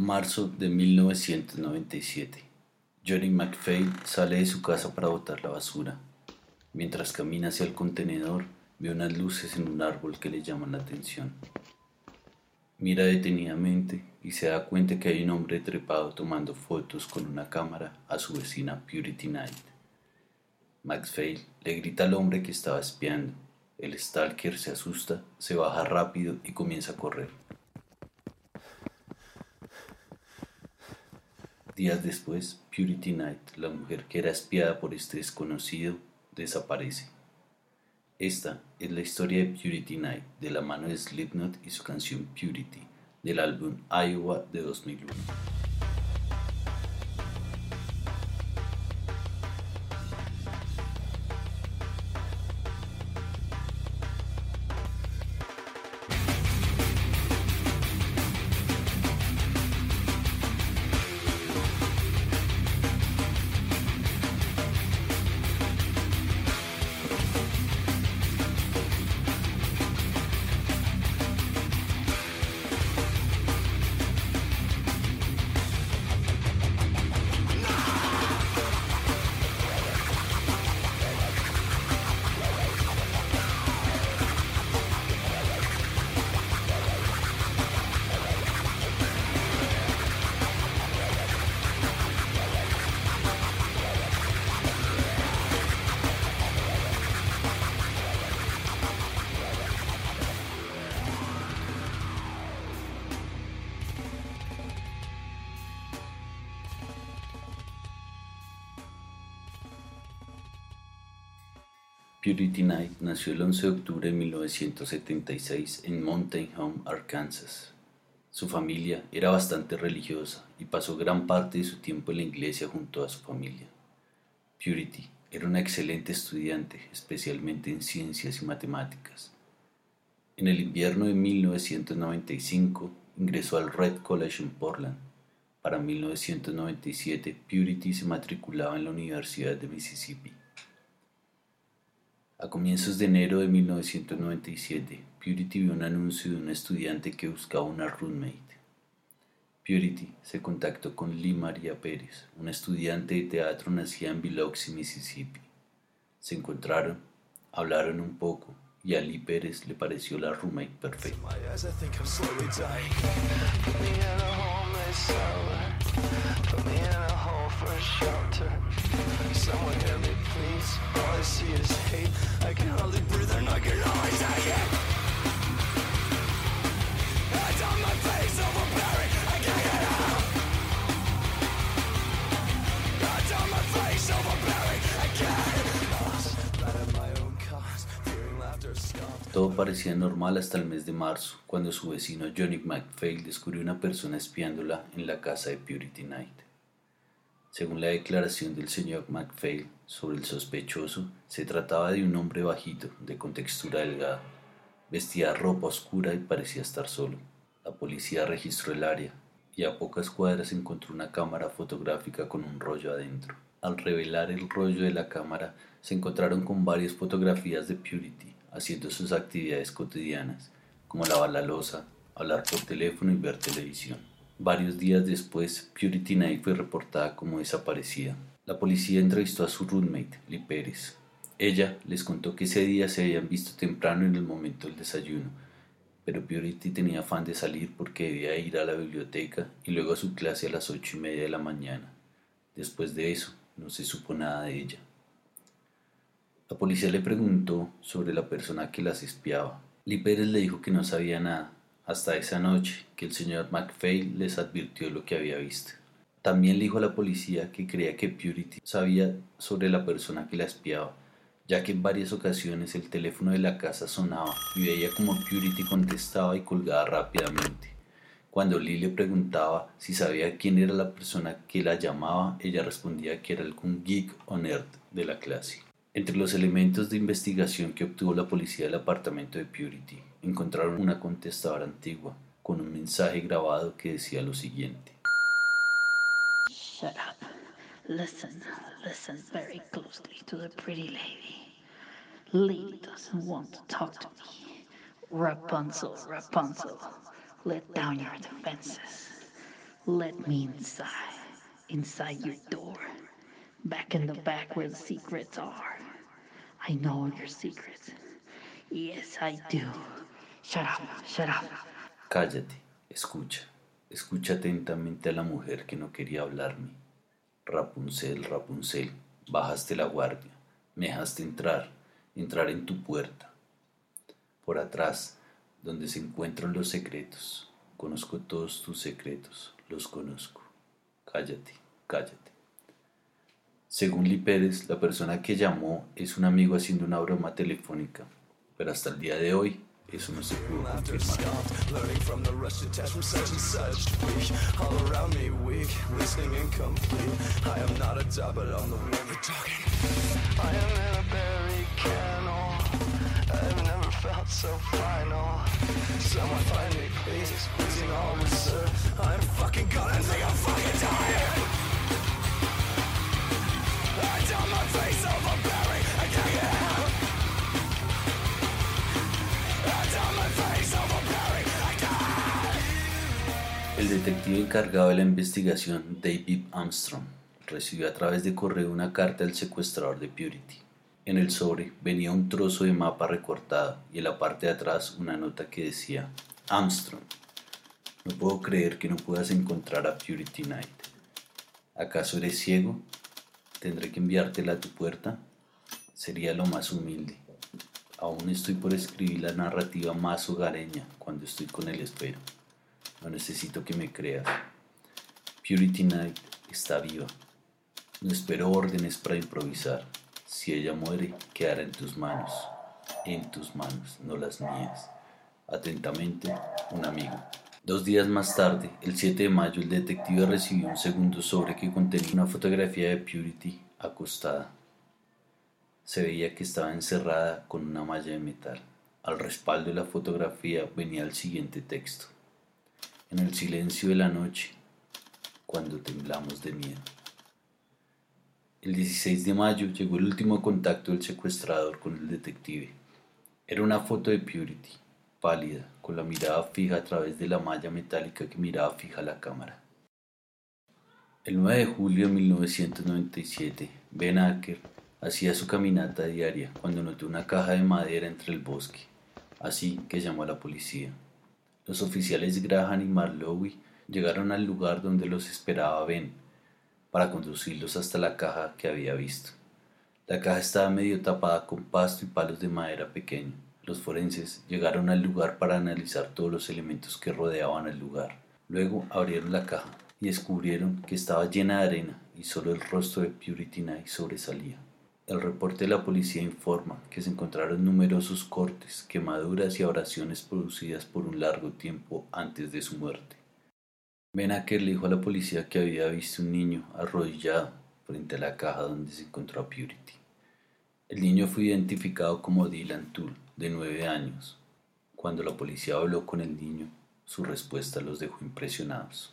Marzo de 1997. Johnny McPhail sale de su casa para botar la basura. Mientras camina hacia el contenedor, ve unas luces en un árbol que le llaman la atención. Mira detenidamente y se da cuenta que hay un hombre trepado tomando fotos con una cámara a su vecina Purity Night. McPhail le grita al hombre que estaba espiando. El stalker se asusta, se baja rápido y comienza a correr. Días después, Purity Night, la mujer que era espiada por este desconocido, desaparece. Esta es la historia de Purity Night de la mano de Slipknot y su canción Purity del álbum Iowa de 2001. Purity Knight nació el 11 de octubre de 1976 en Mountain Home, Arkansas. Su familia era bastante religiosa y pasó gran parte de su tiempo en la iglesia junto a su familia. Purity era una excelente estudiante, especialmente en ciencias y matemáticas. En el invierno de 1995 ingresó al Red College en Portland. Para 1997, Purity se matriculaba en la Universidad de Mississippi. A comienzos de enero de 1997, Purity vio un anuncio de un estudiante que buscaba una roommate. Purity se contactó con Lee María Pérez, una estudiante de teatro nacida en Biloxi, Mississippi. Se encontraron, hablaron un poco y a Lee Pérez le pareció la roommate perfecta. Todo parecía normal hasta el mes de marzo, cuando su vecino Johnny McPhail descubrió una persona espiándola en la casa de Purity Night. Según la declaración del señor McPhail sobre el sospechoso, se trataba de un hombre bajito, de contextura delgada. Vestía ropa oscura y parecía estar solo. La policía registró el área y a pocas cuadras encontró una cámara fotográfica con un rollo adentro. Al revelar el rollo de la cámara, se encontraron con varias fotografías de Purity haciendo sus actividades cotidianas, como lavar la losa, hablar por teléfono y ver televisión. Varios días después, Purity Night fue reportada como desaparecida. La policía entrevistó a su roommate, Lee Pérez. Ella les contó que ese día se habían visto temprano en el momento del desayuno, pero Purity tenía afán de salir porque debía ir a la biblioteca y luego a su clase a las ocho y media de la mañana. Después de eso, no se supo nada de ella. La policía le preguntó sobre la persona que las espiaba. Lee Pérez le dijo que no sabía nada, hasta esa noche que el señor McPhail les advirtió lo que había visto. También le dijo a la policía que creía que Purity sabía sobre la persona que la espiaba, ya que en varias ocasiones el teléfono de la casa sonaba y veía como Purity contestaba y colgaba rápidamente. Cuando Lee le preguntaba si sabía quién era la persona que la llamaba, ella respondía que era algún geek o nerd de la clase. Entre los elementos de investigación que obtuvo la policía del apartamento de Purity, encontraron una contestadora antigua con un mensaje grabado que decía lo siguiente. Shut up. Listen, listen very closely to the pretty lady. Lily doesn't want to talk to me. Rapunzel, Rapunzel, let down your defenses. Let me inside, inside your door, back in the back where the secrets are. I know your secrets. Yes, I do. Shut up, shut up. Cállate, escucha, escucha atentamente a la mujer que no quería hablarme. Rapunzel, Rapunzel, bajaste la guardia, me dejaste entrar, entrar en tu puerta. Por atrás, donde se encuentran los secretos, conozco todos tus secretos, los conozco. Cállate, cállate. Según Lee Pérez, la persona que llamó es un amigo haciendo una broma telefónica, pero hasta el día de hoy eso no se pudo confirmar. Detective encargado de la investigación, David Armstrong, recibió a través de correo una carta del secuestrador de Purity. En el sobre venía un trozo de mapa recortado y en la parte de atrás una nota que decía, Armstrong, no puedo creer que no puedas encontrar a Purity Night. ¿Acaso eres ciego? ¿Tendré que enviártela a tu puerta? Sería lo más humilde. Aún estoy por escribir la narrativa más hogareña cuando estoy con el espero. No necesito que me creas. Purity Night está viva. No espero órdenes para improvisar. Si ella muere, quedará en tus manos. En tus manos, no las mías. Atentamente, un amigo. Dos días más tarde, el 7 de mayo, el detective recibió un segundo sobre que contenía una fotografía de Purity acostada. Se veía que estaba encerrada con una malla de metal. Al respaldo de la fotografía venía el siguiente texto. En el silencio de la noche, cuando temblamos de miedo. El 16 de mayo llegó el último contacto del secuestrador con el detective. Era una foto de Purity, pálida, con la mirada fija a través de la malla metálica que miraba fija la cámara. El 9 de julio de 1997, Ben Acker hacía su caminata diaria cuando notó una caja de madera entre el bosque, así que llamó a la policía. Los oficiales Graham y Marlowe llegaron al lugar donde los esperaba Ben para conducirlos hasta la caja que había visto. La caja estaba medio tapada con pasto y palos de madera pequeño. Los forenses llegaron al lugar para analizar todos los elementos que rodeaban el lugar. Luego abrieron la caja y descubrieron que estaba llena de arena y solo el rostro de Purity Night sobresalía. El reporte de la policía informa que se encontraron numerosos cortes, quemaduras y abrasiones producidas por un largo tiempo antes de su muerte. Ben Acker le dijo a la policía que había visto un niño arrodillado frente a la caja donde se encontró a Purity. El niño fue identificado como Dylan Toole, de nueve años. Cuando la policía habló con el niño, su respuesta los dejó impresionados.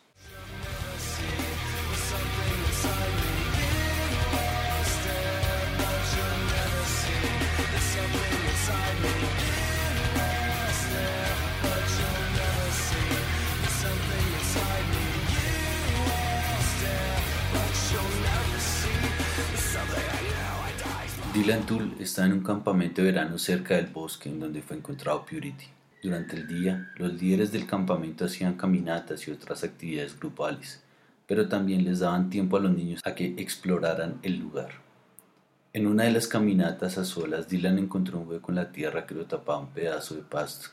Dylan Toole está en un campamento de verano cerca del bosque en donde fue encontrado Purity. Durante el día, los líderes del campamento hacían caminatas y otras actividades grupales, pero también les daban tiempo a los niños a que exploraran el lugar. En una de las caminatas a solas, Dylan encontró un hueco en la tierra que lo tapaba un pedazo de pasto.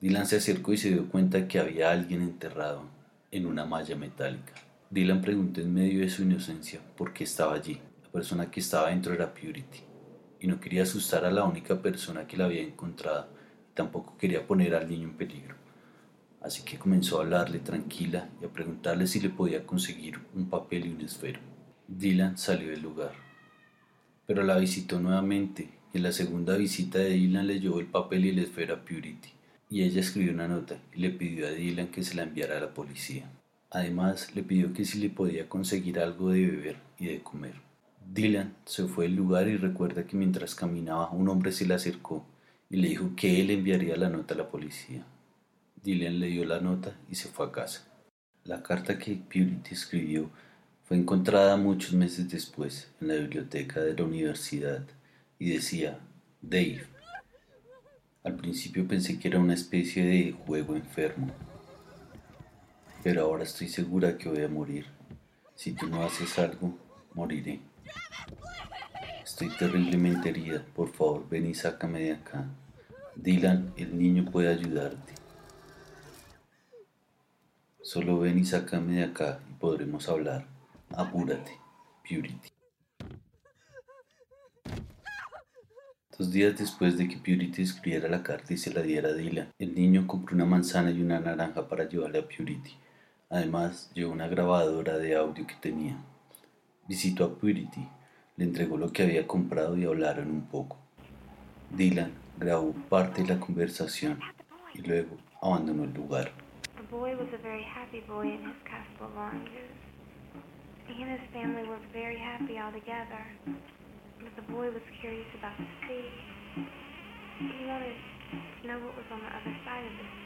Dylan se acercó y se dio cuenta que había alguien enterrado en una malla metálica. Dylan preguntó en medio de su inocencia por qué estaba allí. Persona que estaba dentro era Purity, y no quería asustar a la única persona que la había encontrado, y tampoco quería poner al niño en peligro. Así que comenzó a hablarle tranquila y a preguntarle si le podía conseguir un papel y un esfero. Dylan salió del lugar, pero la visitó nuevamente, y en la segunda visita de Dylan le llevó el papel y el esfero a Purity, y ella escribió una nota y le pidió a Dylan que se la enviara a la policía. Además, le pidió que si le podía conseguir algo de beber y de comer. Dylan se fue del lugar y recuerda que mientras caminaba un hombre se le acercó y le dijo que él enviaría la nota a la policía. Dylan le dio la nota y se fue a casa. La carta que Purity escribió fue encontrada muchos meses después en la biblioteca de la universidad y decía, Dave. Al principio pensé que era una especie de juego enfermo, pero ahora estoy segura que voy a morir. Si tú no haces algo, moriré. Estoy terriblemente herida. Por favor, ven y sácame de acá. Dylan, el niño puede ayudarte. Solo ven y sácame de acá y podremos hablar. Apúrate, Purity. Dos días después de que Purity escribiera la carta y se la diera a Dylan, el niño compró una manzana y una naranja para llevarle a Purity. Además, llevó una grabadora de audio que tenía. Visitó a Purity, le entregó lo que había comprado y hablaron un poco. Dylan grabó parte de la conversación y luego abandonó el lugar. He and his family were very happy all together. But the boy was curious about the sea. He wanted to know what was on the other side of the.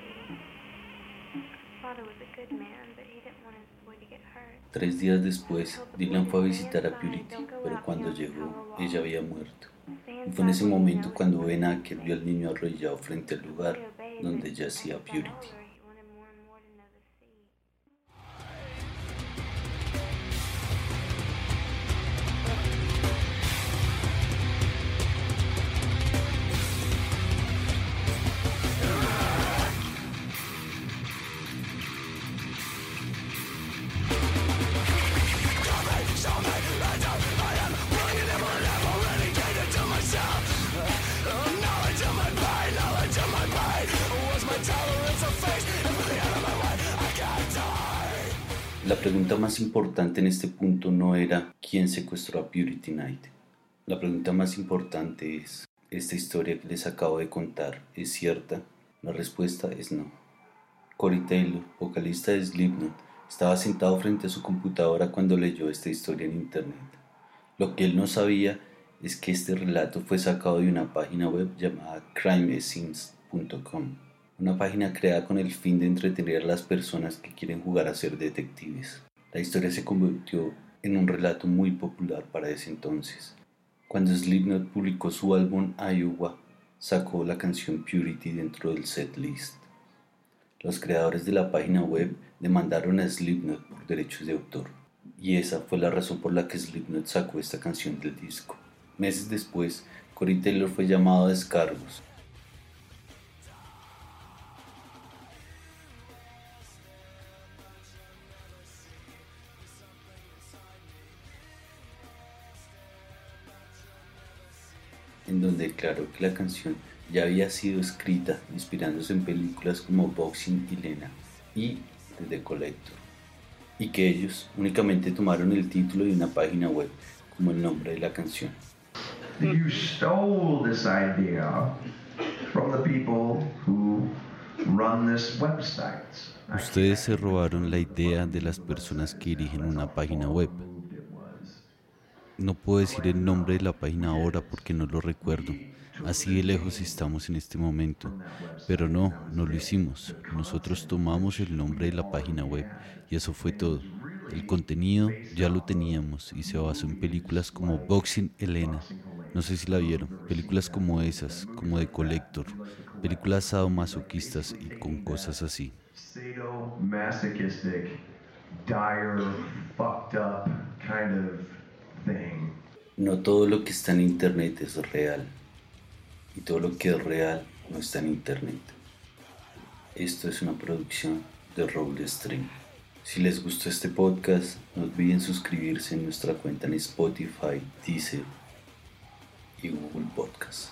Tres días después, Dylan fue a visitar a Purity, pero cuando llegó, ella había muerto. Y fue en ese momento cuando Ben Acker vio al niño arrollado frente al lugar donde yacía Purity. La pregunta más importante en este punto no era quién secuestró a Purity Knight. La pregunta más importante es, ¿esta historia que les acabo de contar es cierta? La respuesta es no. Corey Taylor, vocalista de Slipknot, estaba sentado frente a su computadora cuando leyó esta historia en internet. Lo que él no sabía es que este relato fue sacado de una página web llamada una página creada con el fin de entretener a las personas que quieren jugar a ser detectives. La historia se convirtió en un relato muy popular para ese entonces. Cuando Slipknot publicó su álbum Iowa, sacó la canción Purity dentro del setlist. Los creadores de la página web demandaron a Slipknot por derechos de autor, y esa fue la razón por la que Slipknot sacó esta canción del disco. Meses después, Corey Taylor fue llamado a descargos. Declaró que la canción ya había sido escrita inspirándose en películas como Boxing y Lena y The Collector, y que ellos únicamente tomaron el título de una página web como el nombre de la canción. You stole this idea from the people who run this website. Ustedes se robaron la idea de las personas que dirigen una página web. No puedo decir el nombre de la página ahora porque no lo recuerdo. Así de lejos estamos en este momento. Pero no, no lo hicimos. Nosotros tomamos el nombre de la página web y eso fue todo. El contenido ya lo teníamos y se basó en películas como Boxing Elena. No sé si la vieron. Películas como esas, como The Collector. Películas sadomasoquistas y con cosas así. Sadomasochistic, dire, fucked up kind of. No todo lo que está en Internet es real. Y todo lo que es real no está en Internet. Esto es una producción de Roll Stream. Si les gustó este podcast, no olviden suscribirse en nuestra cuenta en Spotify, Deezer y Google Podcast.